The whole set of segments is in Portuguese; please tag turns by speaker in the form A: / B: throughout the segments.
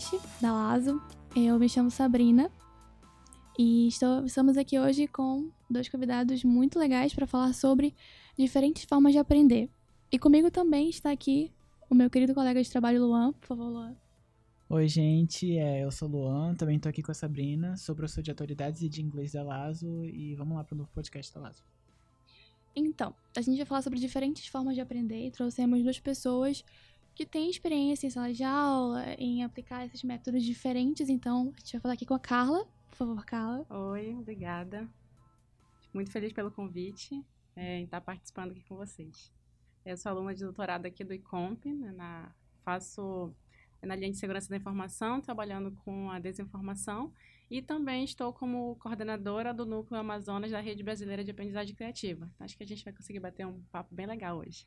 A: podcast da Lazo. Eu me chamo Sabrina e estou, estamos aqui hoje com dois convidados muito legais para falar sobre diferentes formas de aprender. E comigo também está aqui o meu querido colega de trabalho, Luan. Por favor, Luan.
B: Oi, gente, é, eu sou o Luan, também estou aqui com a Sabrina, sou professor de autoridades e de inglês da Lazo e vamos lá para o novo podcast da Lazo.
A: Então, a gente vai falar sobre diferentes formas de aprender e trouxemos duas pessoas que têm experiência em sala de aula, em aplicar esses métodos diferentes. Então, a gente vai falar aqui com a Carla. Por favor, Carla.
C: Oi, obrigada. Muito feliz pelo convite é, em estar participando aqui com vocês. Eu sou aluna de doutorado aqui do ICOMP, né, na, faço na linha de segurança da informação, trabalhando com a desinformação, e também estou como coordenadora do Núcleo Amazonas da Rede Brasileira de Aprendizagem Criativa. Então, acho que a gente vai conseguir bater um papo bem legal hoje.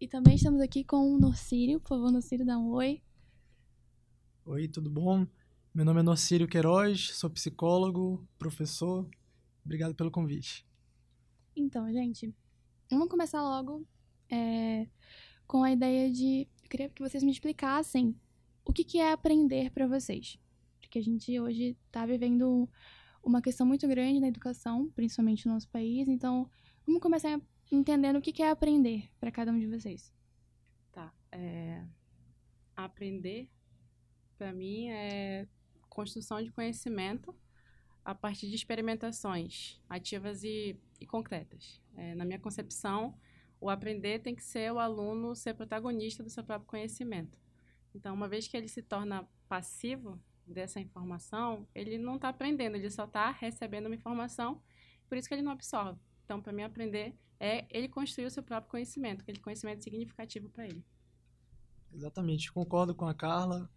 A: E também estamos aqui com o Norcírio. Por favor, Norcírio, dá um oi.
D: Oi, tudo bom? Meu nome é Norcírio Queiroz, sou psicólogo, professor. Obrigado pelo convite.
A: Então, gente, vamos começar logo é, com a ideia de. Eu queria que vocês me explicassem o que, que é aprender para vocês. Porque a gente hoje está vivendo uma questão muito grande na educação, principalmente no nosso país. Então, vamos começar entendendo o que, é aprender para cada um de vocês.
C: Tá. É... Aprender, para mim, é construção de conhecimento a partir de experimentações ativas e, e concretas. É, na minha concepção, o aprender tem que ser o aluno ser protagonista do seu próprio conhecimento. Então, uma vez que ele se torna passivo dessa informação, ele não está aprendendo, ele só está recebendo uma informação, por isso que ele não absorve. Então, para mim, aprender é ele construir o seu próprio conhecimento, aquele conhecimento significativo para ele.
D: Exatamente, concordo com a Carla.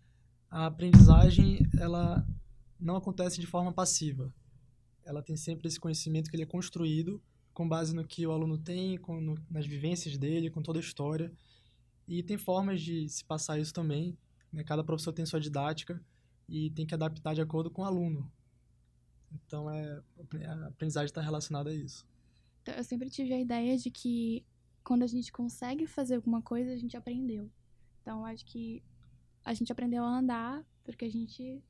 D: A aprendizagem, ela não acontece de forma passiva. Ela tem sempre esse conhecimento que ele é construído com base no que o aluno tem, com, no, nas vivências dele, com toda a história. E tem formas de se passar isso também. Né? Cada professor tem sua didática e tem que adaptar de acordo com o aluno. Então, é, a aprendizagem está relacionada a isso.
A: Então, eu sempre tive a ideia de que quando a gente consegue fazer alguma coisa, a gente aprendeu. Então, acho que a gente aprendeu a andar porque a gente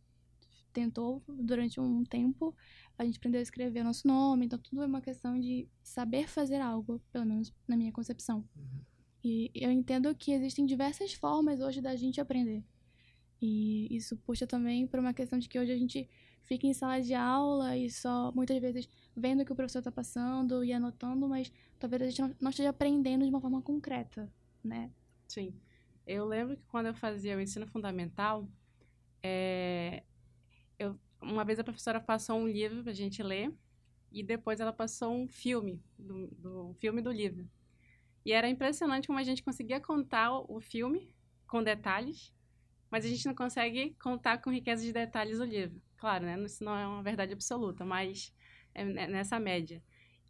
A: tentou durante um tempo, a gente aprendeu a escrever nosso nome, então tudo é uma questão de saber fazer algo, pelo menos na minha concepção. Uhum. E eu entendo que existem diversas formas hoje da gente aprender. E isso puxa também para uma questão de que hoje a gente fica em sala de aula e só muitas vezes vendo o que o professor está passando e anotando, mas talvez a gente não esteja aprendendo de uma forma concreta, né?
C: Sim. Eu lembro que quando eu fazia o ensino fundamental, é, eu, uma vez a professora passou um livro para a gente ler e depois ela passou um filme, do, do filme do livro. E era impressionante como a gente conseguia contar o filme com detalhes, mas a gente não consegue contar com riqueza de detalhes o livro. Claro, né? Isso não é uma verdade absoluta, mas é nessa média.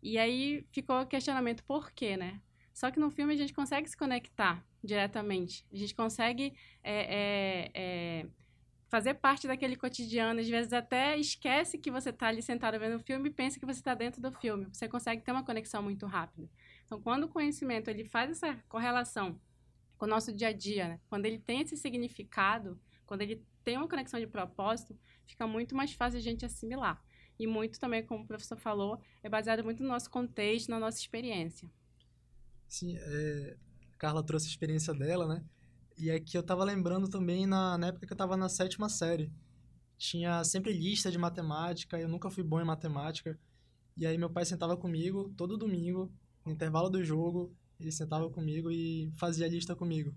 C: E aí ficou o questionamento por quê, né? Só que no filme a gente consegue se conectar diretamente. A gente consegue é, é, é, fazer parte daquele cotidiano. Às vezes até esquece que você está ali sentado vendo o filme e pensa que você está dentro do filme. Você consegue ter uma conexão muito rápida. Então, quando o conhecimento ele faz essa correlação com o nosso dia a dia, né? quando ele tem esse significado, quando ele tem uma conexão de propósito, fica muito mais fácil a gente assimilar. E muito também, como o professor falou, é baseado muito no nosso contexto, na nossa experiência.
D: Sim, é, a Carla trouxe a experiência dela, né? E aqui eu tava lembrando também na, na época que eu tava na sétima série. Tinha sempre lista de matemática, eu nunca fui bom em matemática. E aí meu pai sentava comigo todo domingo, no intervalo do jogo, ele sentava comigo e fazia a lista comigo.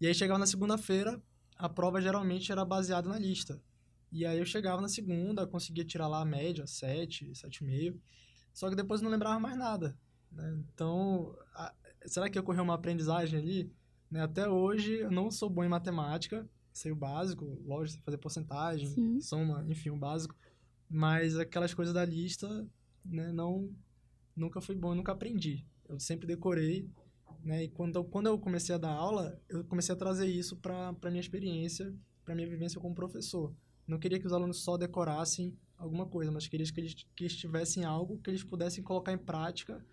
D: E aí chegava na segunda-feira, a prova geralmente era baseada na lista. E aí eu chegava na segunda, conseguia tirar lá a média, 7, 7,5. Só que depois não lembrava mais nada. Né? Então, a, será que ocorreu uma aprendizagem ali? Né? Até hoje eu não sou bom em matemática, sei o básico, lógico, fazer porcentagem, Sim. soma, enfim, o básico. Mas aquelas coisas da lista, né, não, nunca fui bom, nunca aprendi. Eu sempre decorei, né? E quando, quando eu comecei a dar aula, eu comecei a trazer isso para a minha experiência, para minha vivência como professor. Não queria que os alunos só decorassem alguma coisa, mas queria que eles, que eles tivessem algo que eles pudessem colocar em prática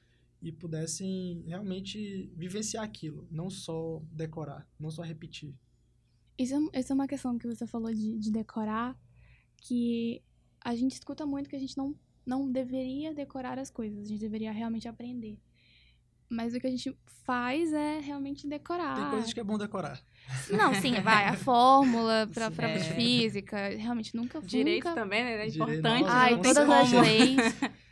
D: e pudessem realmente vivenciar aquilo, não só decorar, não só repetir.
A: Isso, é- isso é uma questão que você falou de, de decorar, que a gente escuta muito que a gente não, não deveria decorar as coisas, a gente deveria realmente aprender. Mas o que a gente faz é realmente decorar.
D: Tem coisas que é bom decorar.
A: Não, sim, vai, a fórmula prova de
B: É.
A: física, realmente nunca
C: Direito
A: nunca...
C: também, né? É importante.
D: nossa,
A: Ai, todas as leis.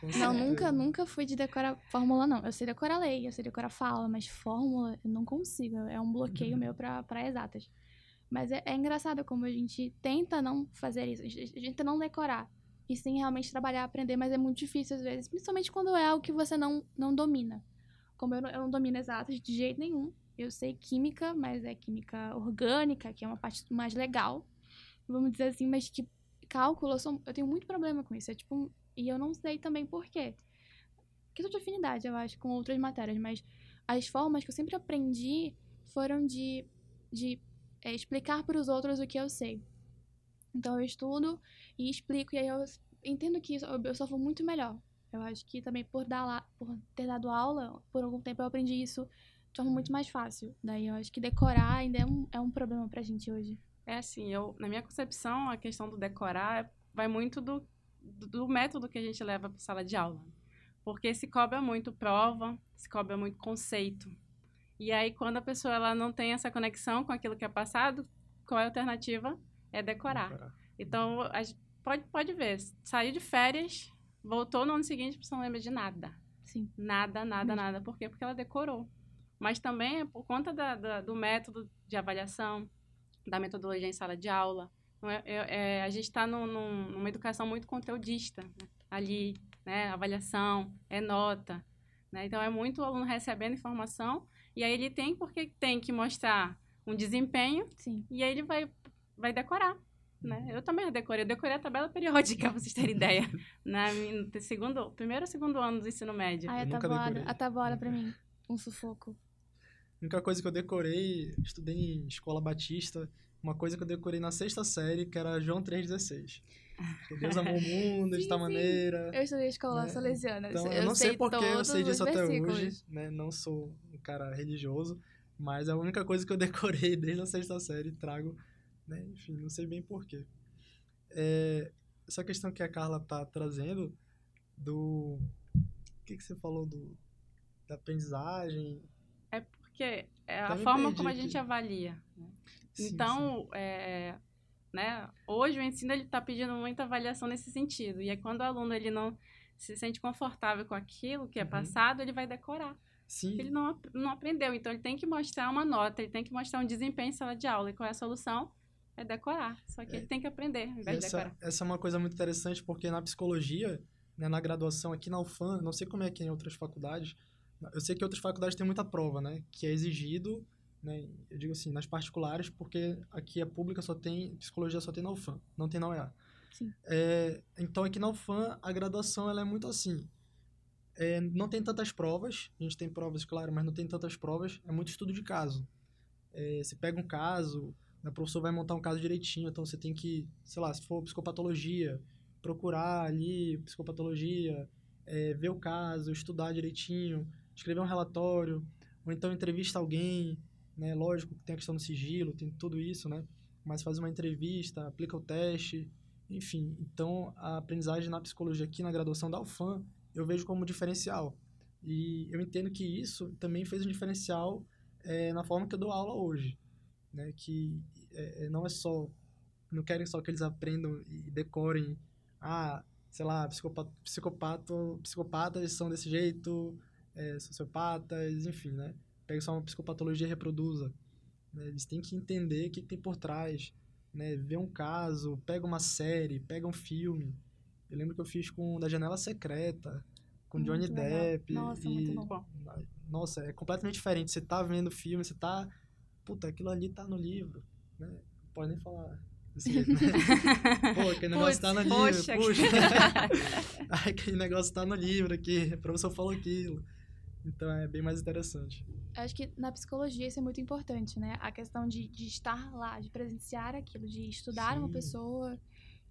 A: Não, nunca, nunca fui de decorar fórmula, não. Eu sei decorar lei, eu sei decorar fala, mas fórmula eu não consigo. É um bloqueio meu pra, pra exatas. Mas é, é engraçado como a gente tenta não fazer isso. A gente, a gente tenta não decorar. E sim realmente trabalhar, aprender, mas é muito difícil às vezes. Principalmente quando é algo que você não, não domina. Como eu não, eu não domino exatas de jeito nenhum. Eu sei química, mas é química orgânica, que é uma parte mais legal. Vamos dizer assim, mas que cálculo, eu, sou- eu tenho muito problema com isso. É tipo, e eu não sei também por quê. Questão de afinidade, eu acho, com outras matérias, mas as formas que eu sempre aprendi foram de, de é, explicar para os outros o que eu sei. Então eu estudo e explico, e aí eu entendo que isso, eu, eu muito melhor. Eu acho que também por, dar lá, por ter dado aula, por algum tempo eu aprendi isso de forma muito mais fácil. Daí eu acho que decorar ainda é um, é um problema pra gente hoje.
C: É assim, eu, na minha concepção, a questão do decorar vai muito do, do, do método que a gente leva para sala de aula. Porque se cobra muito prova, se cobra muito conceito. E aí, quando a pessoa ela não tem essa conexão com aquilo que é passado, qual é a alternativa? É decorar. Então, a gente pode, pode ver, saiu de férias, voltou no ano seguinte, pessoa não lembra de nada.
A: Sim.
C: Nada, nada, nada. Por quê? Porque ela decorou. Mas também é por conta da- da- do método de avaliação, da metodologia em sala de aula. É- é- é, a gente está num, num- numa educação muito conteudista né? ali, né? Avaliação, é nota. né? Então, é muito o aluno recebendo informação e aí ele tem porque tem que mostrar um desempenho
A: Sim.
C: e aí ele vai, vai decorar. Né? Eu também decorei. Eu decorei a tabela periódica, pra vocês terem ideia. Na, min- no segundo, primeiro ou segundo ano do ensino médio.
A: Ai, a tabuada, a tabuada pra mim, um sufoco.
D: A única coisa que eu decorei, estudei em escola batista, uma coisa que eu decorei na sexta série, que era João 3,16. Que Deus amou o mundo de tal maneira.
A: Eu estudei escola
D: Né?
A: salesiana.
D: Então,
A: eu,
D: eu não sei
A: sei
D: porque eu sei disso até hoje, né? Não sou um cara religioso, mas é a única coisa que eu decorei desde a sexta série trago, né? Enfim, não sei bem porquê. É, essa questão que a Carla tá trazendo do... O que, que você falou do, da aprendizagem?
C: É porque é a forma como a gente avalia. né?
D: Sim,
C: então, é, né, hoje o ensino ele está pedindo muita avaliação nesse sentido. E aí, quando o aluno ele não se sente confortável com aquilo que é
D: Uhum.
C: passado, ele vai decorar.
D: sim.
C: Ele não, não aprendeu, então ele tem que mostrar uma nota, ele tem que mostrar um desempenho em sala de aula. E qual é a solução? É decorar. Só que
D: É.
C: ele tem que aprender, ao invés de
D: essa,
C: decorar.
D: essa é uma coisa muito interessante, porque na psicologia, né, na graduação aqui na UFAM, não sei como é que é em outras faculdades, eu sei que outras faculdades têm muita prova, né, que é exigido, né, eu digo assim, nas particulares, porque aqui a pública só tem, psicologia só tem na UFAM, não tem na UEA.
A: Sim.
D: É, então aqui na UFAM, a graduação ela é muito assim, é, não tem tantas provas, a gente tem provas, claro, mas não tem tantas provas, é muito estudo de caso. É, você pega um caso, o professor vai montar um caso direitinho, então você tem que, sei lá, se for psicopatologia, procurar ali psicopatologia, é, ver o caso, estudar direitinho, escrever um relatório, ou então entrevista alguém, né? Lógico que tem a questão do sigilo, tem tudo isso, né? Mas faz uma entrevista, aplica o teste, enfim. Então, a aprendizagem na psicologia aqui na graduação da UFAM, eu vejo como diferencial. E eu entendo que isso também fez um diferencial é, na forma que eu dou aula hoje, né? Que é, é, não é só não querem só que eles aprendam e decorem ah sei lá psicopata, psicopata psicopatas são desse jeito é, sociopatas enfim né pega só uma psicopatologia e reproduza né? eles têm que entender o que, que tem por trás né ver um caso pega uma série pega um filme eu lembro que eu fiz com da janela secreta com
A: Muito
D: Johnny
A: legal.
D: Depp
A: Nossa,
D: e
A: muito bom.
D: nossa, é completamente diferente. Você tá vendo o filme, você tá. Puta, aquilo ali tá no livro. Né? Não pode nem falar jeito, né? Pô, aquele negócio
C: Putz,
D: tá no livro.
C: poxa.
D: Puxa. Ai, aquele negócio tá no livro aqui. O professor falou aquilo. Então é bem mais interessante.
A: Acho que na psicologia isso é muito importante, né? A questão de, de estar lá, de presenciar aquilo, de estudar uma
D: Sim.
A: pessoa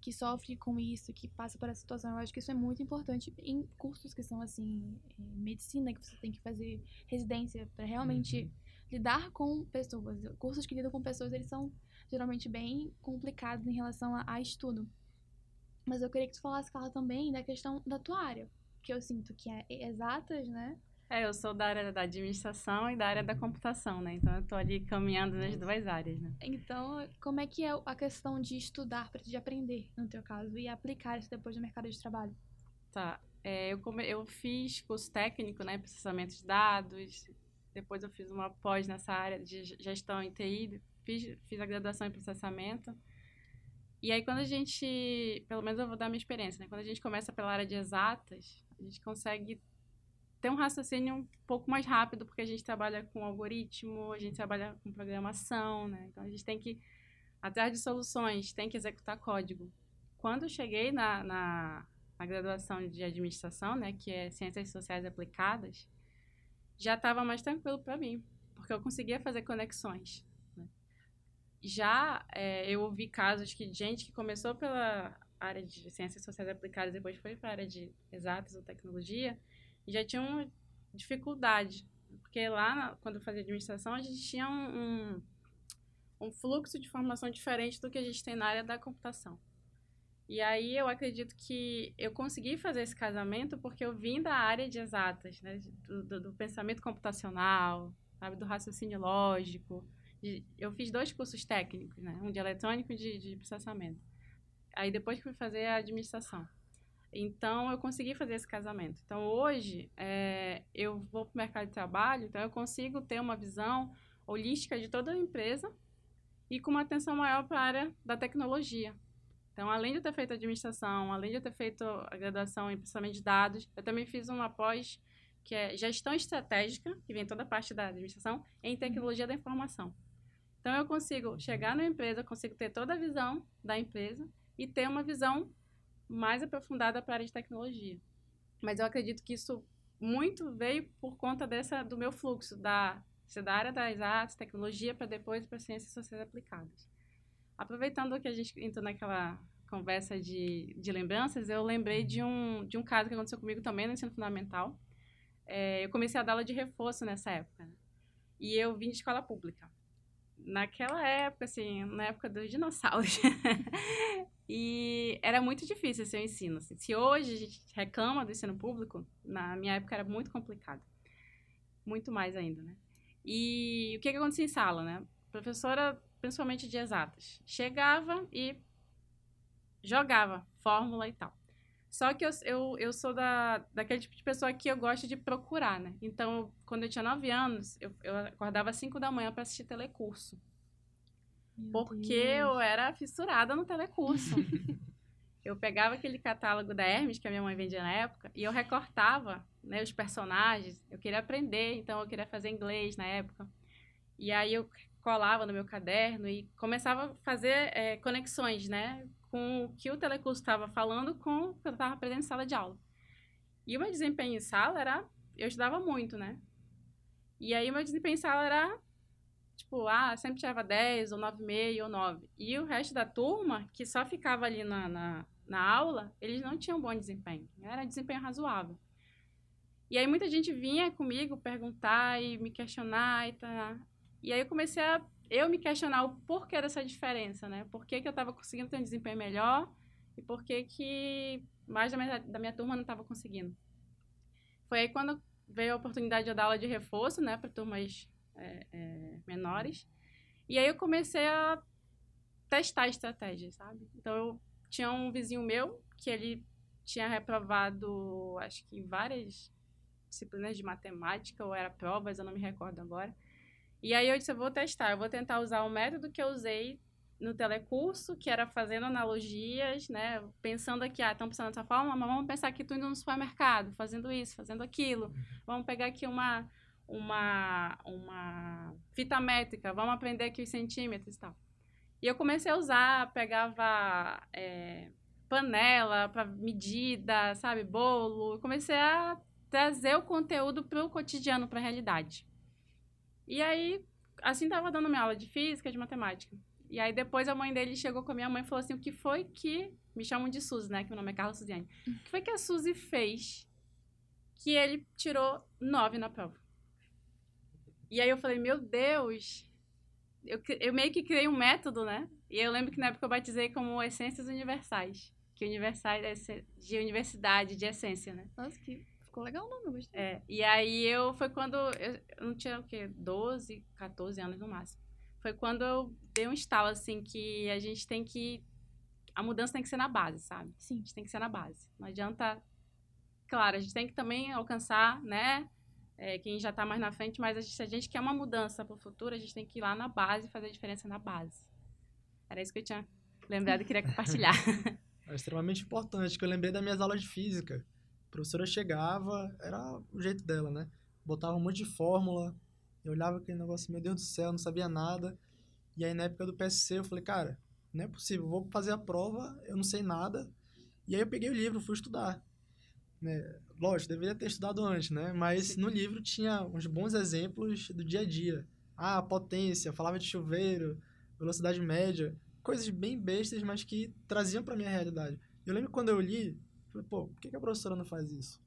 A: que sofre com isso, que passa por essa situação. Eu acho que isso é muito importante em cursos que são assim, medicina, que você tem que fazer residência para realmente
B: Uhum.
A: Lidar com pessoas. Cursos que lidam com pessoas, eles são geralmente bem complicados em relação a, a estudo. Mas eu queria que tu falasse, Carla, também da questão da tua área, que eu sinto que é exatas, né?
C: É, eu sou da área da administração e da área da computação, né? Então eu tô ali caminhando nas duas áreas, né?
A: Então, como é que é a questão de estudar, para de aprender, no teu caso, e aplicar isso depois no mercado de trabalho?
C: Tá. É, eu, come... eu fiz curso técnico, né? Processamento de dados. Depois eu fiz uma pós nessa área de gestão em TI. Fiz, fiz a graduação em processamento. E aí, quando a gente... Pelo menos eu vou dar minha experiência, né? Quando a gente começa pela área de exatas, a gente consegue ter um raciocínio um pouco mais rápido, porque a gente trabalha com algoritmo, a gente trabalha com programação, né? Então, a gente tem que, atrás de soluções, tem que executar código. Quando eu cheguei na, na, na graduação de administração, né, que é Ciências Sociais Aplicadas, já estava mais tranquilo para mim, porque eu conseguia fazer conexões. Né? Já é, eu ouvi casos que gente que começou pela área de Ciências Sociais Aplicadas, depois foi para a área de exatas ou tecnologia, já tinham dificuldade. Porque lá, quando eu fazia administração, a gente tinha um, um, um, fluxo de informação diferente do que a gente tem na área da computação. E aí eu acredito que eu consegui fazer esse casamento porque eu vim da área de exatas, né? do, do, do pensamento computacional, sabe? do raciocínio lógico. Eu fiz dois cursos técnicos, né? um de eletrônico e de, de processamento. Aí depois fui fazer a administração. Então, eu consegui fazer esse casamento. Então, hoje, é, eu vou para o mercado de trabalho, então eu consigo ter uma visão holística de toda a empresa e com uma atenção maior para a área da tecnologia. Então, além de eu ter feito administração, além de eu ter feito a graduação em processamento de dados, eu também fiz uma pós que é gestão estratégica, que vem toda a parte da administração, em tecnologia da informação. Então, eu consigo chegar na empresa, consigo ter toda a visão da empresa e ter uma visão mais aprofundada para a área de tecnologia. Mas eu acredito que isso muito veio por conta dessa do meu fluxo da, da área das artes, tecnologia, para depois para ciências sociais aplicadas. Aproveitando que a gente entrou naquela conversa de, de lembranças, eu lembrei de um, de um caso que aconteceu comigo também no ensino fundamental. É, eu comecei a dar aula de reforço nessa época. Né? E eu vim de escola pública. Naquela época, assim, na época dos dinossauros. E era muito difícil esse ensino. Assim. Se hoje a gente reclama do ensino público, na minha época era muito complicado. Muito mais ainda, né? E o que, que acontecia em sala, né? Professora, principalmente de exatas, chegava e jogava fórmula e tal. Só que eu, eu, eu sou da, daquele tipo de pessoa que eu gosto de procurar, né? Então, quando eu tinha nove anos, eu, eu acordava às cinco da manhã para assistir telecurso.
A: Meu
C: Porque
A: Deus.
C: eu era fissurada no telecurso. eu pegava aquele catálogo da Hermes, que a minha mãe vendia na época, e eu recortava né, os personagens. Eu queria aprender, então eu queria fazer inglês na época. E aí eu colava no meu caderno e começava a fazer é, conexões, né? Com o que o telecurso estava falando com o que eu estava aprendendo em sala de aula. E o meu desempenho em sala era... Eu estudava muito, né? E aí meu desempenho em sala era tipo, ah, sempre tirava 10, ou 9,5, ou 9. E o resto da turma, que só ficava ali na, na, na, aula, eles não tinham bom desempenho. Era desempenho razoável. E aí muita gente vinha comigo perguntar e me questionar e tá. E aí eu comecei a eu me questionar o porquê dessa diferença, né? Por que, que eu estava conseguindo ter um desempenho melhor e por que, que mais da minha, da minha turma não estava conseguindo. Foi aí quando veio a oportunidade de dar aula de reforço, né, para turmas é, é, menores. E aí eu comecei a testar estratégias, sabe? Então eu tinha um vizinho meu que ele tinha reprovado, acho que várias disciplinas de matemática ou era provas, eu não me recordo agora. E aí eu disse, eu vou testar, eu vou tentar usar o método que eu usei no telecurso, que era fazendo analogias, né? Pensando aqui, ah, estão pensando dessa forma, mas vamos pensar que tu indo no supermercado, fazendo isso, fazendo aquilo. Vamos pegar aqui uma uma, uma fita métrica, vamos aprender aqui os centímetros e tal. E eu comecei a usar, pegava é, panela para medida, sabe, bolo. Comecei a trazer o conteúdo para o cotidiano, para a realidade. E aí, assim estava dando minha aula de física, de matemática. E aí depois a mãe dele chegou com a minha mãe e falou assim: o que foi que. Me chamam de Suzy, né? Que meu nome é Carla Suziane. O que foi que a Suzy fez que ele tirou nove na prova? E aí eu falei, meu Deus, eu, eu meio que criei um método, né? E eu lembro que na época eu batizei como Essências Universais. Que universais é de universidade, de essência, né?
A: Nossa, que ficou legal o nome, eu gostei.
C: É, e aí eu foi quando eu, eu não tinha o quê? 12, 14 anos no máximo. Foi quando eu dei um estalo assim que a gente tem que a mudança tem que ser na base, sabe? A
A: Sim.
C: gente tem que ser na base. Não adianta Claro, a gente tem que também alcançar, né? é, quem já tá mais na frente, mas a gente- se a gente quer uma mudança pro futuro, a gente tem que ir lá na base e fazer a diferença na base. Era isso que eu tinha lembrado e queria compartilhar.
D: É extremamente importante, que eu lembrei das minhas aulas de física. Professora chegava, era o jeito dela, né? Botava um monte de fórmula, eu olhava aquele negócio, meu Deus do céu, não sabia nada. E aí na época do PSC eu falei, cara, não é possível, vou fazer a prova, eu não sei nada. E aí eu peguei o livro, fui estudar. Né? Lógico, deveria ter estudado antes, né? Mas no livro tinha uns bons exemplos do dia a dia. Ah, potência, falava de chuveiro, velocidade média, coisas bem bestas, mas que traziam pra minha realidade. Eu lembro quando eu li, falei, pô, por que a professora não faz isso?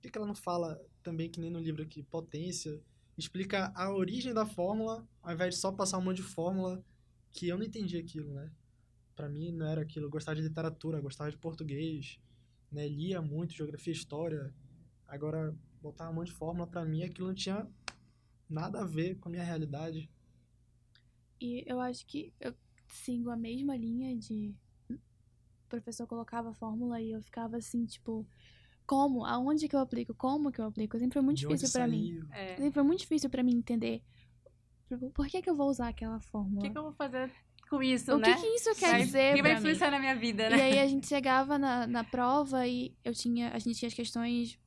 D: Por que ela não fala também, que nem no livro aqui, potência, explica a origem da fórmula, ao invés de só passar um monte de fórmula, que eu não entendi aquilo, né? Pra mim não era aquilo, eu gostava de literatura, gostava de português, né? Lia muito, geografia, história. Agora, botar um monte de fórmula pra mim, aquilo não tinha nada a ver com a minha realidade.
A: E eu acho que eu sigo a mesma linha de. O professor colocava a fórmula e eu ficava assim, tipo, como? Aonde que eu aplico? Como que eu aplico? Sempre foi muito
D: De
A: difícil pra mim.
C: É,
A: Sempre foi muito difícil pra mim entender. Tipo, Por que que eu vou usar aquela
C: o
A: fórmula?
C: que, que eu vou fazer com isso,
A: o
C: né?
A: que que isso quer
C: Vai-
A: dizer
C: O que vai
A: mim?
C: influenciar na minha vida,
A: E
C: né?
A: aí a gente chegava na, na prova e eu tinha, a gente tinha as questões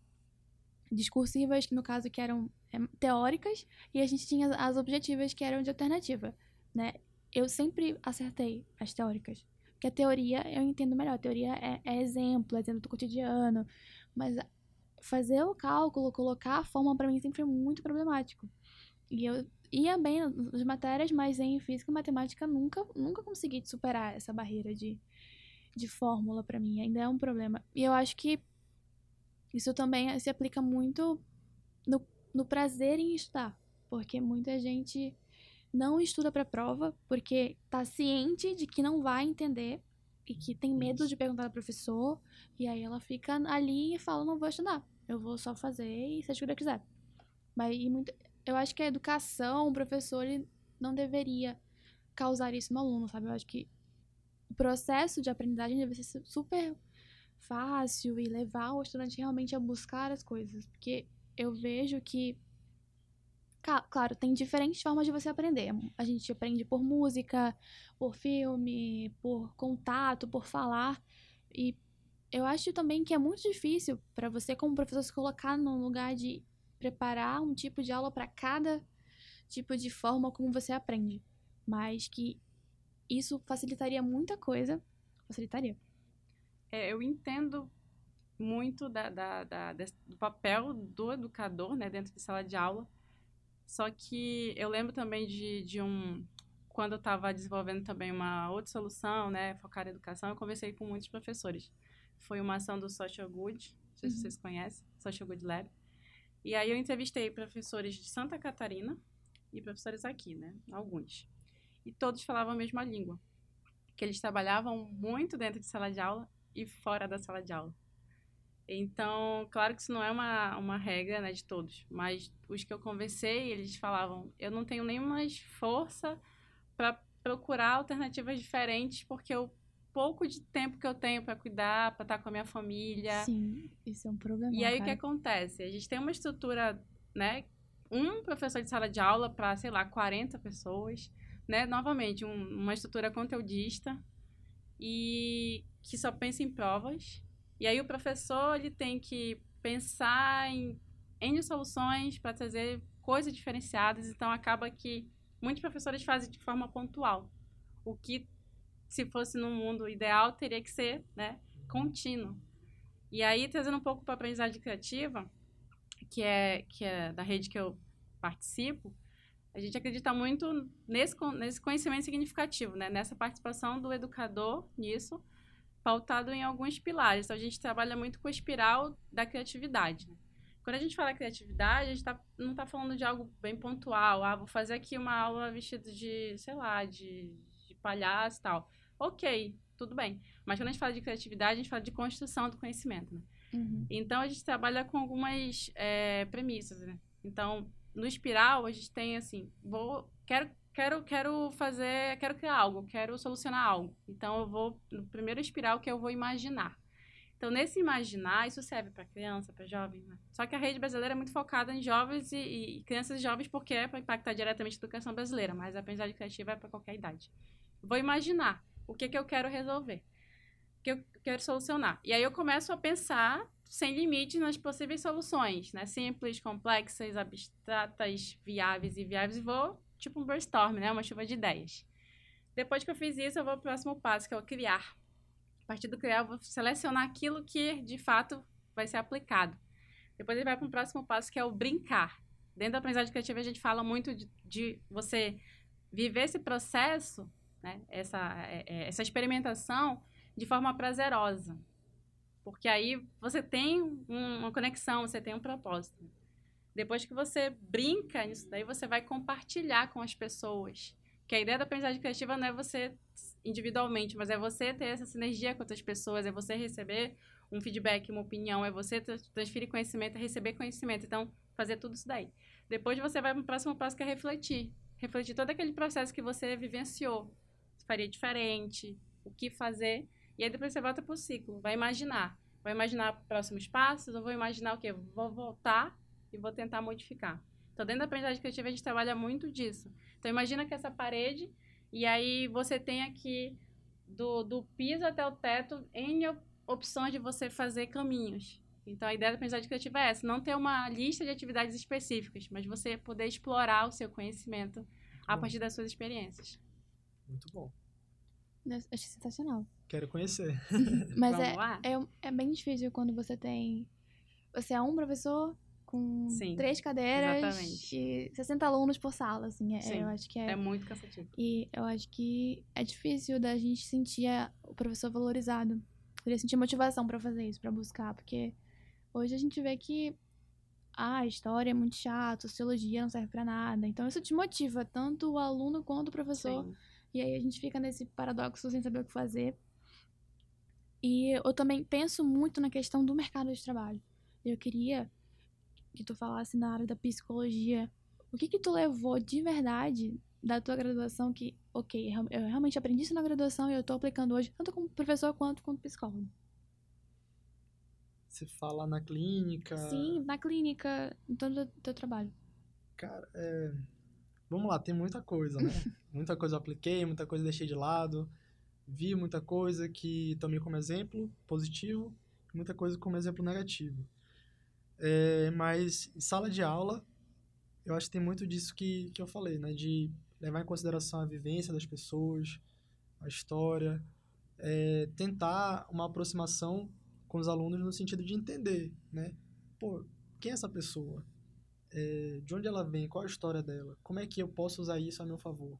A: discursivas, que no caso que eram é, teóricas, e a gente tinha as objetivas, que eram de alternativa, né? Eu sempre acertei as teóricas. Porque a teoria eu entendo melhor. A teoria é, é exemplo, é exemplo do cotidiano. Mas fazer o cálculo, colocar a forma, pra mim sempre foi muito problemático. E eu ia bem nas matérias, mas em física e matemática nunca, nunca consegui superar essa barreira de, de fórmula pra mim. Ainda é um problema. E eu acho que isso também se aplica muito no, no prazer em estudar. Porque muita gente não estuda pra prova porque tá ciente de que não vai entender e que tem medo de perguntar ao professor. E aí ela fica ali e fala: não vou estudar. Eu vou só fazer e o que eu quiser. Mas e muito, eu acho que a educação, o professor, ele não deveria causar isso no aluno, sabe? Eu acho que o processo de aprendizagem deve ser su- super fácil e levar o estudante realmente a buscar as coisas. Porque eu vejo que, claro, tem diferentes formas de você aprender. A gente aprende por música, por filme, por contato, por falar. E eu acho também que é muito difícil para você, como professor, se colocar no lugar de preparar um tipo de aula para cada tipo de forma como você aprende. Mas que isso facilitaria muita coisa. Facilitaria.
C: É, eu entendo muito da, da- da- do papel do educador, né, dentro de sala de aula. Só que eu lembro também de, de um... Quando eu estava desenvolvendo também uma outra solução, né, focar em educação, eu conversei com muitos professores. Foi uma ação do Social Good, não sei se
A: Uhum.
C: vocês conhecem, Social Good Lab. E aí eu entrevistei professores de Santa Catarina e professores aqui, né, alguns. E todos falavam a mesma língua. Que eles trabalhavam muito dentro de sala de aula e fora da sala de aula. Então, claro que isso não é uma, uma regra né, de todos, mas os que eu conversei, eles falavam: eu não tenho nenhuma força para procurar alternativas diferentes, porque o pouco de tempo que eu tenho para cuidar, para estar com a minha família.
A: Sim, isso é um problema.
C: E aí o que
A: cara.
C: acontece? A gente tem uma estrutura, né? Um professor de sala de aula para, sei lá, 40 pessoas, né? Novamente, um- uma estrutura conteudista e que só pensa em provas. E aí o professor ele tem que pensar em N soluções para trazer coisas diferenciadas, então acaba que muitos professores fazem de forma pontual. O que se fosse no mundo ideal teria que ser, né, contínuo. E aí, trazendo um pouco para a aprendizagem criativa, que é, que é da rede que eu participo, a gente acredita muito nesse, nesse conhecimento significativo, né? Nessa participação do educador nisso, pautado em alguns pilares. Então, a gente trabalha muito com a espiral da criatividade. Né? Quando a gente fala criatividade, a gente tá, não está falando de algo bem pontual. Ah, vou fazer aqui uma aula vestida de, sei lá, de, de palhaço e tal. Ok, tudo bem. Mas quando a gente fala de criatividade, a gente fala de construção do conhecimento, né?
A: Uhum.
C: Então, a gente trabalha com algumas é, premissas, né? Então, no espiral, a gente tem assim, vou, quero, quero, quero fazer, quero criar algo, quero solucionar algo. Então, eu vou no primeiro espiral que eu vou imaginar. Então, nesse imaginar, isso serve para criança, para jovem, né? Só que a rede brasileira é muito focada em jovens e, e crianças e jovens porque é para impactar diretamente a educação brasileira, mas a aprendizagem criativa é para qualquer idade. Vou imaginar o que, que eu quero resolver, o que eu quero solucionar. E aí eu começo a pensar sem limite nas possíveis soluções, né? Simples, complexas, abstratas, viáveis e viáveis, e vou, tipo um brainstorm, né? Uma chuva de ideias. Depois que eu fiz isso, eu vou para o próximo passo, que é o criar. A partir do criar, eu vou selecionar aquilo que, de fato, vai ser aplicado. Depois ele vai para o próximo passo, que é o brincar. Dentro da aprendizagem criativa, a gente fala muito de, de você viver esse processo, né? essa, é, é, essa experimentação, de forma prazerosa. Porque aí você tem uma conexão, você tem um propósito. Depois que você brinca nisso daí, você vai compartilhar com as pessoas. Que a ideia da aprendizagem criativa não é você individualmente, mas é você ter essa sinergia com outras pessoas, é você receber um feedback, uma opinião, é você transferir conhecimento, é receber conhecimento. Então, fazer tudo isso daí. Depois você vai para o próximo passo que é refletir. Refletir todo aquele processo que você vivenciou. Você faria diferente, o que fazer e aí depois você volta pro ciclo, vai imaginar. Vai imaginar próximos passos, ou vou imaginar o quê? Vou voltar e vou tentar modificar. Então, dentro da aprendizagem criativa, a gente trabalha muito disso. Então, imagina que essa parede, e aí você tem aqui do, do piso até o teto, N opções de você fazer caminhos. Então, a ideia da aprendizagem criativa é essa, não ter uma lista de atividades específicas, mas você poder explorar o seu conhecimento a partir das suas experiências.
D: Muito bom.
A: Achei sensacional.
D: Quero conhecer.
A: Mas é, é, é, bem difícil quando você tem. Você é um professor com Sim, três cadeiras exatamente. e 60 alunos por sala, assim. É,
C: Sim,
A: eu acho que é,
C: é muito cansativo.
A: E eu acho que é difícil da gente sentir o professor valorizado. Queria sentir motivação para fazer isso, para buscar, porque hoje a gente vê que ah, a história é muito chata, sociologia não serve para nada. Então isso te motiva tanto o aluno quanto o professor. Sim. E aí a gente fica nesse paradoxo sem saber o que fazer. E eu também penso muito na questão do mercado de trabalho. Eu queria que tu falasse na área da psicologia. O que que tu levou de verdade da tua graduação que, ok, eu realmente aprendi isso na graduação e eu tô aplicando hoje, tanto como professor quanto como psicólogo?
D: Você fala na clínica?
A: Sim, na clínica, em todo o teu trabalho.
D: Cara, é... vamos lá, tem muita coisa, né? muita coisa eu apliquei, muita coisa eu deixei de lado vi muita coisa que tomei como exemplo positivo, muita coisa como exemplo negativo. É, mas em sala de aula, eu acho que tem muito disso que, que eu falei, né? De levar em consideração a vivência das pessoas, a história, é, tentar uma aproximação com os alunos no sentido de entender, né? Pô, quem é essa pessoa? É, de onde ela vem? Qual a história dela? Como é que eu posso usar isso a meu favor?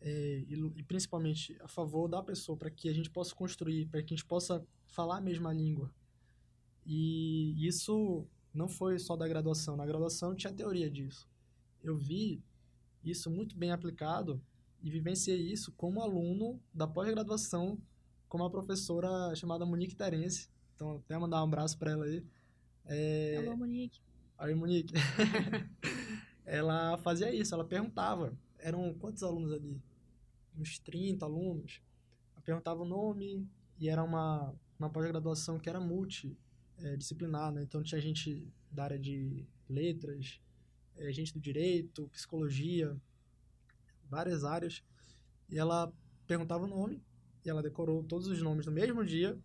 D: é, e, e, principalmente a favor da pessoa, para que a gente possa construir, para que a gente possa falar a mesma língua. E isso não foi só da graduação. Na graduação tinha teoria disso. Eu vi isso muito bem aplicado e vivenciei isso como aluno da pós-graduação com uma professora chamada Monique Terence. Então, até mandar um abraço para ela aí.
A: É... Alô, Monique.
D: Oi, Monique. ela fazia isso, ela perguntava. Eram quantos alunos ali? uns 30 alunos, eu perguntava o nome e era uma, uma pós-graduação que era multidisciplinar, né? Então tinha gente da área de letras, é, gente do direito, psicologia, várias áreas. E ela perguntava o nome e ela decorou todos os nomes no mesmo dia,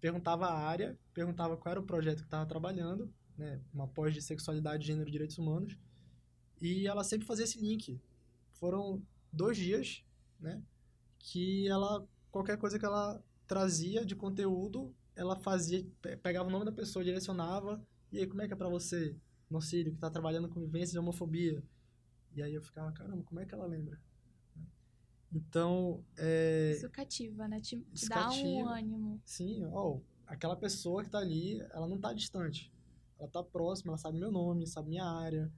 D: perguntava a área, perguntava qual era o projeto que estava trabalhando, né? Uma pós de sexualidade, gênero e direitos humanos. E ela sempre fazia esse link. Foram dois dias né? Que ela, qualquer coisa que ela trazia de conteúdo, ela fazia, pegava o nome da pessoa, direcionava, e aí, como é que é para você, Nocílio, que está trabalhando com vivência de homofobia? E aí eu ficava, caramba, como é que ela lembra? Então, é,
A: Isso cativa, né? Te, te dá um ânimo.
D: sim, ó, aquela pessoa que tá ali, ela não tá distante. Ela tá próxima, ela sabe meu nome, sabe minha área.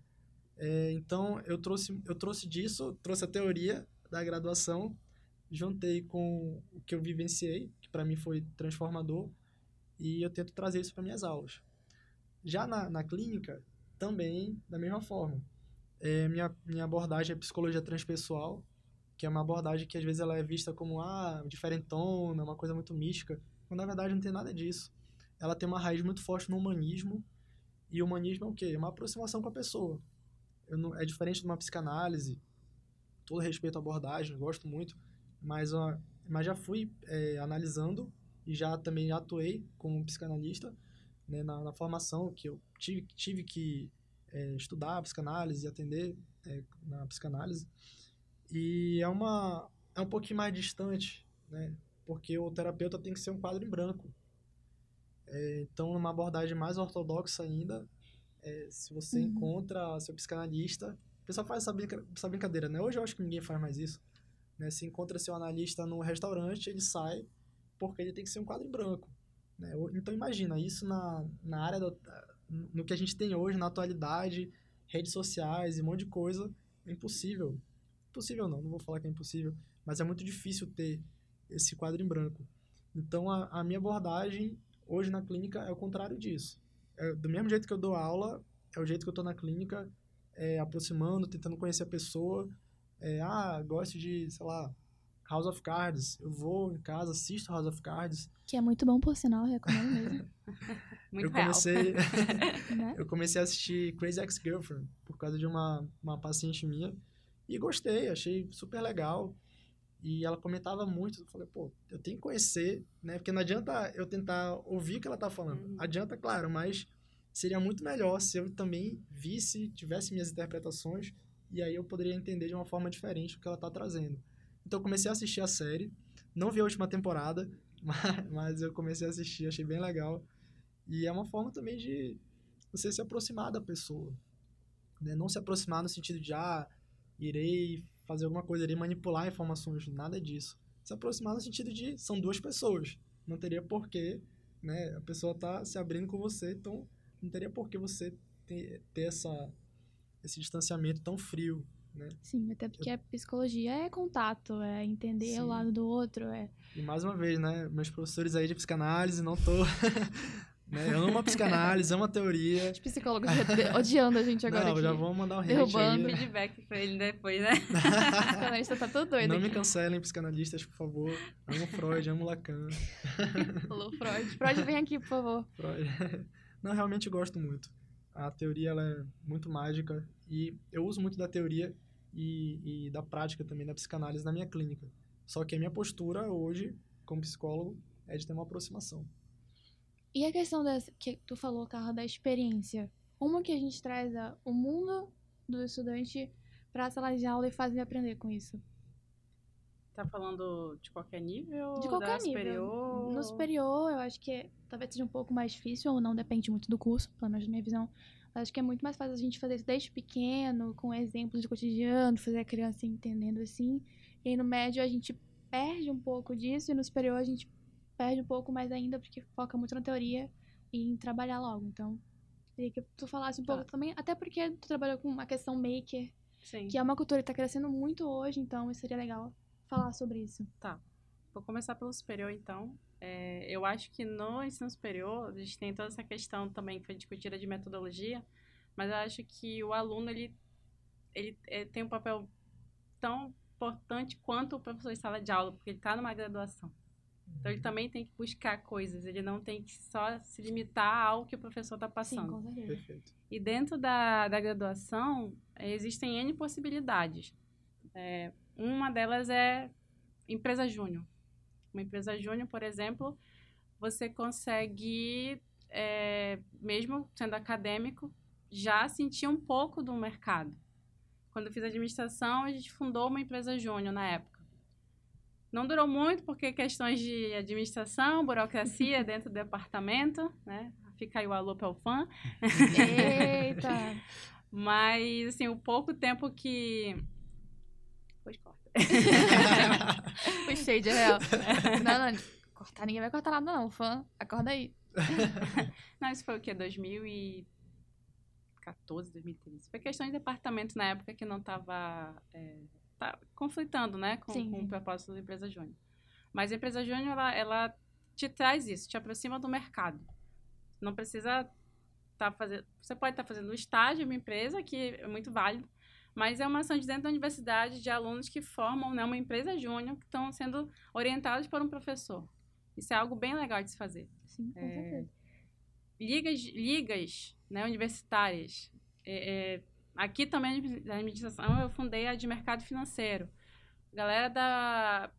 D: É, então, eu trouxe, eu trouxe disso, trouxe a teoria da graduação, juntei com o que eu vivenciei, que para mim foi transformador, e eu tento trazer isso para minhas aulas. Já na, na clínica, também da mesma forma. É, minha, minha abordagem é psicologia transpessoal, que é uma abordagem que às vezes ela é vista como ah, diferentona, uma coisa muito mística, quando na verdade não tem nada disso. Ela tem uma raiz muito forte no humanismo, e o humanismo é o quê? É uma aproximação com a pessoa. Não, é diferente de uma psicanálise, todo respeito à abordagem, gosto muito, mas, ó, mas já fui é, analisando e já também atuei como psicanalista né, na, na formação que eu tive, tive que é, estudar psicanálise e atender é, na psicanálise. E é uma é um pouquinho mais distante, né? Porque o terapeuta tem que ser um quadro em branco. É, então, numa abordagem mais ortodoxa ainda, é, se você
A: Uhum.
D: encontra seu psicanalista, o pessoal faz essa, brinca, essa brincadeira, né? Hoje eu acho que ninguém faz mais isso. Né? Se encontra seu analista no restaurante, ele sai porque ele tem que ser um quadro em branco. Né? Então, imagina, isso na, na área, do, no que a gente tem hoje, na atualidade, redes sociais e um monte de coisa, é impossível. Impossível não, não vou falar que é impossível, mas é muito difícil ter esse quadro em branco. Então, a, a minha abordagem hoje na clínica é o contrário disso. É, do mesmo jeito que eu dou aula, é o jeito que eu estou na clínica, é, aproximando, tentando conhecer a pessoa. É, ah, gosto de, sei lá, House of Cards. Eu vou em casa, assisto House of Cards.
A: Que é muito bom, por sinal, recomendo mesmo.
C: Muito
D: eu
C: real.
D: comecei,
A: né?
D: eu comecei a assistir Crazy Ex-Girlfriend por causa de uma, uma paciente minha. E gostei, achei super legal. E ela comentava muito. Eu falei, pô, eu tenho que conhecer, né? Porque não adianta eu tentar ouvir o que ela tá falando.
C: Uhum.
D: Adianta, claro, mas seria muito melhor se eu também visse, tivesse minhas interpretações. E aí eu poderia entender de uma forma diferente o que ela tá trazendo. Então comecei a assistir a série. Não vi a última temporada, mas, mas eu comecei a assistir, achei bem legal. E é uma forma também de você se aproximar da pessoa. Né? Não se aproximar no sentido de, ah, irei fazer alguma coisa, irei manipular informações, nada disso. Se aproximar no sentido de, são duas pessoas. Não teria porquê, né? A pessoa tá se abrindo com você, então não teria porquê você ter, ter essa, esse distanciamento tão frio, né?
A: Sim, até porque a psicologia é contato, é entender
D: Sim.
A: o lado do outro, é
D: E mais uma vez, né? Meus professores aí de psicanálise, não tô... né? Eu amo a psicanálise, amo a teoria.
A: os psicólogos odi- odiando a gente agora
D: Não,
A: aqui.
D: já vão mandar um hate
A: Derrubando.
D: aí.
C: Feedback pra ele depois, né?
A: O psicanalista tá todo doido
D: Não me
A: aqui.
D: cancelem, psicanalistas, por favor. Amo Freud, amo Lacan.
A: Falou Freud. Freud, vem aqui, por favor.
D: Freud. Não, realmente gosto muito. A teoria ela é muito mágica e eu uso muito da teoria e, e da prática também da psicanálise na minha clínica. Só que a minha postura hoje, como psicólogo, é de ter uma aproximação.
A: E a questão dessa, que tu falou, Carla, da experiência. Como que a gente traz a- o mundo do estudante pra sala de aula e faz ele aprender com isso?
C: Tá falando de qualquer nível?
A: De qualquer
C: da
A: nível.
C: Superior?
A: No superior, eu acho que é- talvez seja um pouco mais difícil, ou não depende muito do curso, pelo menos na minha visão. Acho que é muito mais fácil a gente fazer isso desde pequeno, com exemplos de cotidiano, fazer a criança entendendo assim. E aí no médio a gente perde um pouco disso, e no superior a gente perde um pouco mais ainda, porque foca muito na teoria e em trabalhar logo. Então, queria que tu falasse um
C: Tá.
A: pouco também, até porque tu trabalhou com uma questão maker,
C: Sim.
A: que é uma cultura que tá crescendo muito hoje, então seria legal falar sobre isso.
C: Vou começar pelo superior, então. É, eu acho que no ensino superior, a gente tem toda essa questão também que foi discutida de metodologia, mas eu acho que o aluno, ele, ele eh, tem um papel tão importante quanto o professor de sala de aula, porque ele está numa graduação. Então, ele também tem que buscar coisas, ele não tem que só se limitar ao que o professor está
A: Sim,
C: passando.
A: com certeza.
D: Perfeito.
C: E dentro da, da graduação, eh, existem N possibilidades. É, uma delas é empresa júnior. Uma empresa júnior, por exemplo, você consegue, é, mesmo sendo acadêmico, já sentir um pouco do mercado. Quando eu fiz administração, a gente fundou uma empresa júnior na época. Não durou muito, porque questões de administração, burocracia dentro do departamento, né? Fica aí o alô para o fã.
A: Eita!
C: Mas, assim, o pouco tempo que. Pois corta.
A: Puxei de real. Não, não, cortar, ninguém vai cortar nada, não. Fã, acorda aí.
C: Não, isso foi o quê? 2014, 2013. Foi questão de departamento na época que não estava é, tá conflitando, né? Com,
A: Sim,
C: com o propósito da empresa júnior. Mas a empresa júnior, ela, ela te traz isso, te aproxima do mercado. Não precisa estar fazendo... Você pode estar fazendo um estágio em uma empresa, que é muito válido, mas é uma ação de dentro da universidade de alunos que formam né, uma empresa júnior, que estão sendo orientados por um professor. Isso é algo bem legal de se fazer
A: Sim, com
C: É,
A: certeza.
C: ligas, ligas né, universitárias. É, é, aqui também na administração eu fundei a de mercado financeiro. Galera da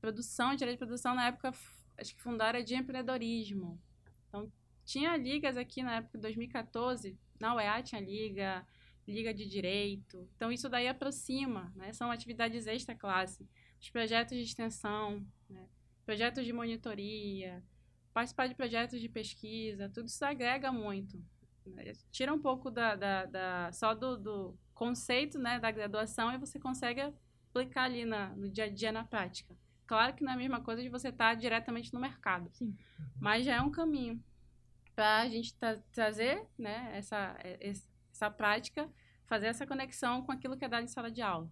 C: produção, direito de produção, na época, acho que fundaram a de empreendedorismo. Então, tinha ligas aqui na época de 2014, na UEA tinha liga, liga de direito. Então, isso daí aproxima, né? São atividades extra-classe. Os projetos de extensão, né? projetos de monitoria, participar de projetos de pesquisa, tudo isso agrega muito. né? Tira um pouco da, da, da- só do, do conceito né, da graduação e você consegue aplicar ali na, no dia a dia na prática. Claro que não é a mesma coisa de você estar diretamente no mercado,
A: Sim.
C: mas já é um caminho para a gente tra- trazer né, essa, é, es- essa prática, fazer essa conexão com aquilo que é dado em sala de aula.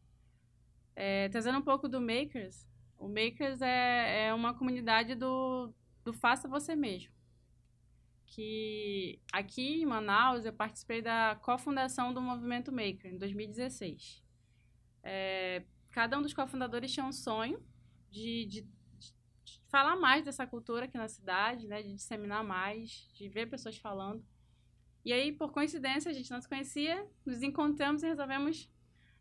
C: É, trazendo um pouco do Makers, o Makers é, é uma comunidade do, do faça você mesmo. Que aqui em Manaus eu participei da cofundação do Movimento Maker em 2016. É, cada um dos cofundadores tinha um sonho de, de, de falar mais dessa cultura aqui na cidade, né, de disseminar mais, de ver pessoas falando. E aí, por coincidência, a gente não se conhecia, nos encontramos e resolvemos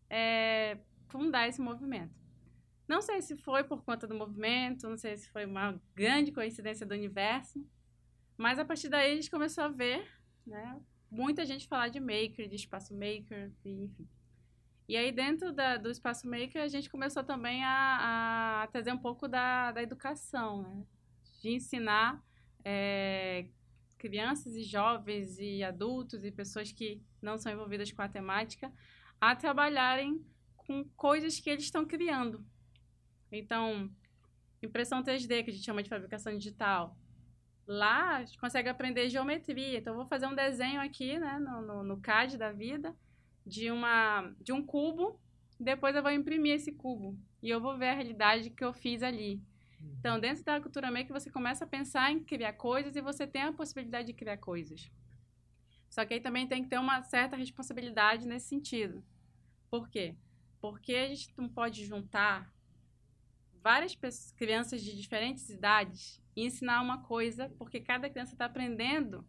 C: é, fundar esse movimento. Não sei se foi por conta do movimento, não sei se foi uma grande coincidência do universo, mas a partir daí a gente começou a ver, né, muita gente falar de maker, de espaço maker, enfim. E aí dentro da, do espaço maker a gente começou também a, a trazer um pouco da, da educação, né, de ensinar é, crianças e jovens e adultos e pessoas que não são envolvidas com a temática a trabalharem com coisas que eles estão criando. Então, impressão 3D, que a gente chama de fabricação digital. Lá, a gente consegue aprender geometria. Então, eu vou fazer um desenho aqui, né, no, no, no CAD da vida, de, uma, de um cubo. Depois eu vou imprimir esse cubo. E eu vou ver a realidade que eu fiz ali. Então, dentro da cultura maker, você começa a pensar em criar coisas e você tem a possibilidade de criar coisas. Só que aí também tem que ter uma certa responsabilidade nesse sentido. Por quê? Porque a gente não pode juntar várias pessoas, crianças de diferentes idades e ensinar uma coisa, porque cada criança está aprendendo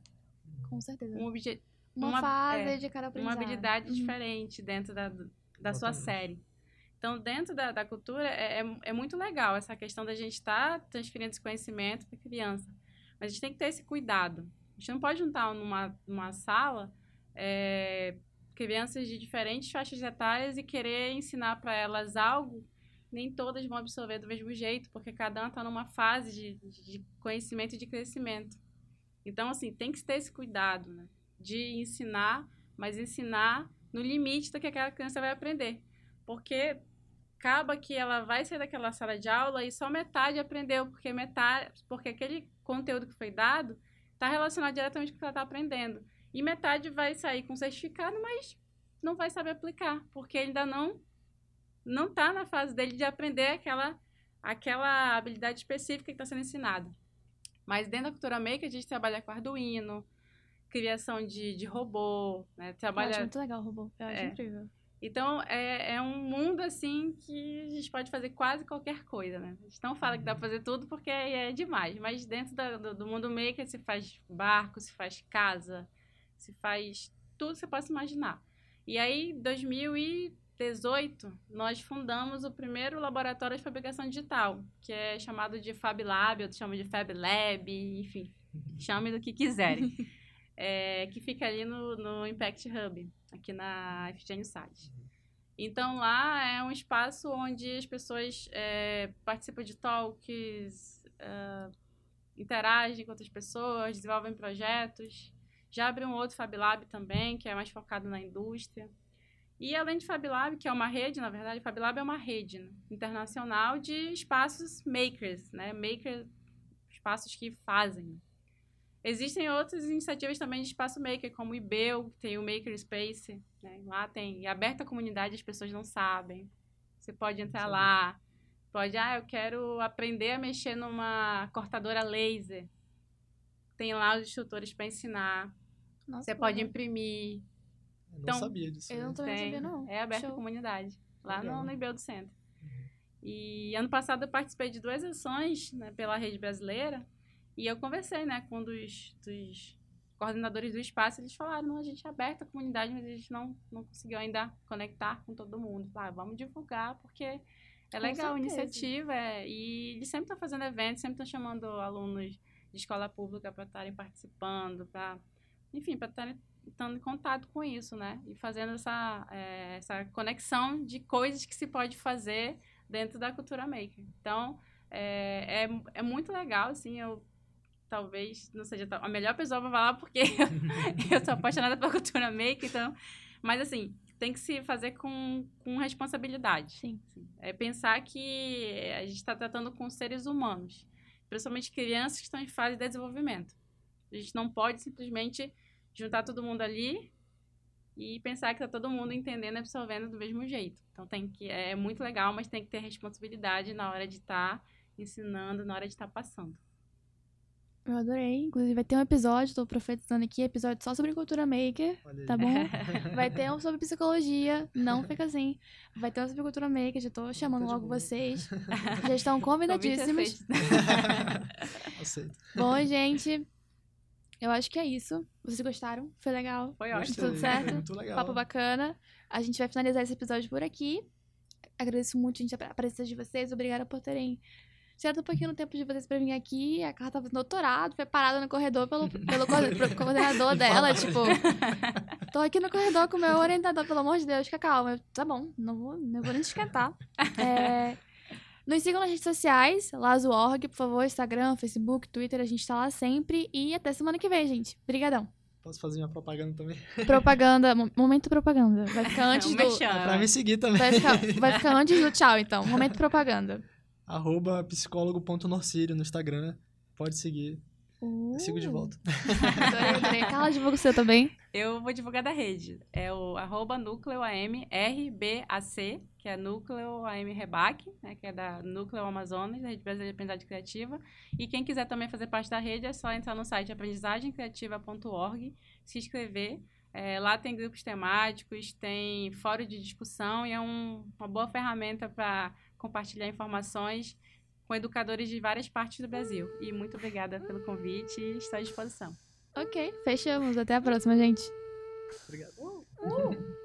A: Com certeza.
C: um obje
A: Uma,
C: uma-
A: fase
C: é,
A: de cada
C: uma
A: aprendizado.
C: habilidade
A: Uhum.
C: diferente dentro da, da sua série. Então, dentro da, da cultura, é, é, é muito legal essa questão da gente estar transferindo esse conhecimento para a criança. Mas a gente tem que ter esse cuidado. A gente não pode juntar numa, numa sala é, crianças de diferentes faixas etárias e querer ensinar para elas algo. Nem todas vão absorver do mesmo jeito, porque cada uma está numa fase de, de conhecimento e de crescimento. Então, assim, tem que ter esse cuidado, né? De ensinar, mas ensinar no limite do que aquela criança vai aprender. Porque acaba que ela vai sair daquela sala de aula e só metade aprendeu, porque metade, porque aquele conteúdo que foi dado está relacionado diretamente com o que ela está aprendendo. E metade vai sair com certificado, mas não vai saber aplicar, porque ainda não não está na fase dele de aprender aquela aquela habilidade específica que está sendo ensinada. Mas dentro da cultura maker a gente trabalha com Arduino, criação de, de robô, né?
A: Eu acho
C: Trabalha
A: muito legal o robô. Eu acho
C: É.
A: incrível.
C: Então, é, é um mundo, assim, que a gente pode fazer quase qualquer coisa, né? A gente não fala que dá pra fazer tudo porque é demais, mas dentro da- do, do mundo maker se faz barco, se faz casa, se faz tudo que você possa imaginar. E aí, em 2018, nós fundamos o primeiro laboratório de fabricação digital, que é chamado de Fab Lab, outros chamam de Fab Lab, enfim, chame do que quiserem. É, que fica ali no, no Impact Hub, aqui na Efigênio Salles. Então, lá é um espaço onde as pessoas é, participam de talks, ah, interagem com outras pessoas, desenvolvem projetos. Já abriu um outro Fab Lab também, que é mais focado na indústria. E além de Fab Lab, que é uma rede, na verdade, Fab Lab é uma rede né, internacional de espaços makers, né? Makers, espaços que fazem. Existem outras iniciativas também de espaço maker, como o IBEU, tem o Maker Space, né? lá tem aberta a comunidade, as pessoas não sabem. Você pode entrar lá, pode, ah, eu quero aprender a mexer numa cortadora laser. Tem lá os instrutores para ensinar.
A: Nossa,
C: Você pode imprimir.
D: Eu não
C: Então,
D: sabia disso.
A: Eu
D: né?
A: não tô
C: Tem,
A: sabia, não.
C: É aberta a comunidade, lá
D: Legal.
C: no, no IBEU do Centro. E ano passado eu participei de duas ações né, pela rede brasileira e eu conversei né, com um dos, dos coordenadores do espaço. Eles falaram: não, a gente é aberta a comunidade, mas a gente não, não conseguiu ainda conectar com todo mundo. Falaram, ah, vamos divulgar, porque é legal a iniciativa. é, e eles sempre estão fazendo eventos, sempre estão chamando alunos de escola pública para estarem participando, para, enfim, para estarem estando em contato com isso, né? E fazendo essa, é, essa conexão de coisas que se pode fazer dentro da cultura maker. Então, é, é, é muito legal, assim, eu talvez não seja a melhor pessoa para falar, porque eu sou apaixonada pela cultura maker, então... Mas, assim, tem que se fazer com, com responsabilidade.
A: Sim.
C: É pensar que a gente está tratando com seres humanos, principalmente crianças que estão em fase de desenvolvimento. A gente não pode simplesmente juntar todo mundo ali e pensar que está todo mundo entendendo e absorvendo do mesmo jeito. Então tem que é muito legal, mas tem que ter responsabilidade na hora de estar ensinando, na hora de estar passando.
A: Eu adorei. Inclusive, vai ter um episódio, tô profetizando aqui, episódio só sobre cultura maker, tá bom? Vai ter um sobre psicologia, não fica assim. Vai ter um sobre cultura maker, já tô chamando logo vocês. Já estão convidadíssimos.
C: aceito.
D: Aceito.
A: Bom, gente, eu acho que é isso. Vocês gostaram? Foi legal?
C: Foi ótimo.
A: Tudo certo?
D: Foi muito legal.
A: Papo bacana. A gente vai finalizar esse episódio por aqui. Agradeço muito, gente, a presença de vocês. Obrigada por terem tirado um pouquinho no tempo de vocês pra vir aqui. A Carla tava no doutorado, foi parada no corredor pelo, pelo coordenador dela. Tipo, tô aqui no corredor com o meu orientador, pelo amor de Deus, fica calma. Eu, tá bom, não vou, não vou nem te esquentar. É, nos sigam nas redes sociais, Lazo.org, por favor, Instagram, Facebook, Twitter, a gente tá lá sempre. E até semana que vem, gente. Obrigadão.
D: Posso fazer minha propaganda também?
A: Propaganda, mo- momento propaganda. Vai ficar antes
C: um
A: do.
C: merchan,
D: Pra
C: vai.
D: me seguir também.
A: Vai ficar, vai ficar antes do tchau, então. Momento propaganda.
D: Arroba psicólogo.norcírio no Instagram. Pode seguir.
A: Uh,
D: Sigo de volta.
A: Adorei, adorei. Carla, divulga o seu também.
C: Eu vou divulgar da rede. É o arroba núcleo AM RBAC, que é núcleo AM Rebac, né, que é da Núcleo Amazonas, da Rede Brasileira de Aprendizagem Criativa. E quem quiser também fazer parte da rede é só entrar no site aprendizagemcriativa.org, se inscrever. É, lá tem grupos temáticos, tem fórum de discussão e é um- uma boa ferramenta para compartilhar informações com educadores de várias partes do Brasil. E muito obrigada pelo convite e estou à disposição.
A: Ok, fechamos. Até a próxima, gente.
D: Obrigado.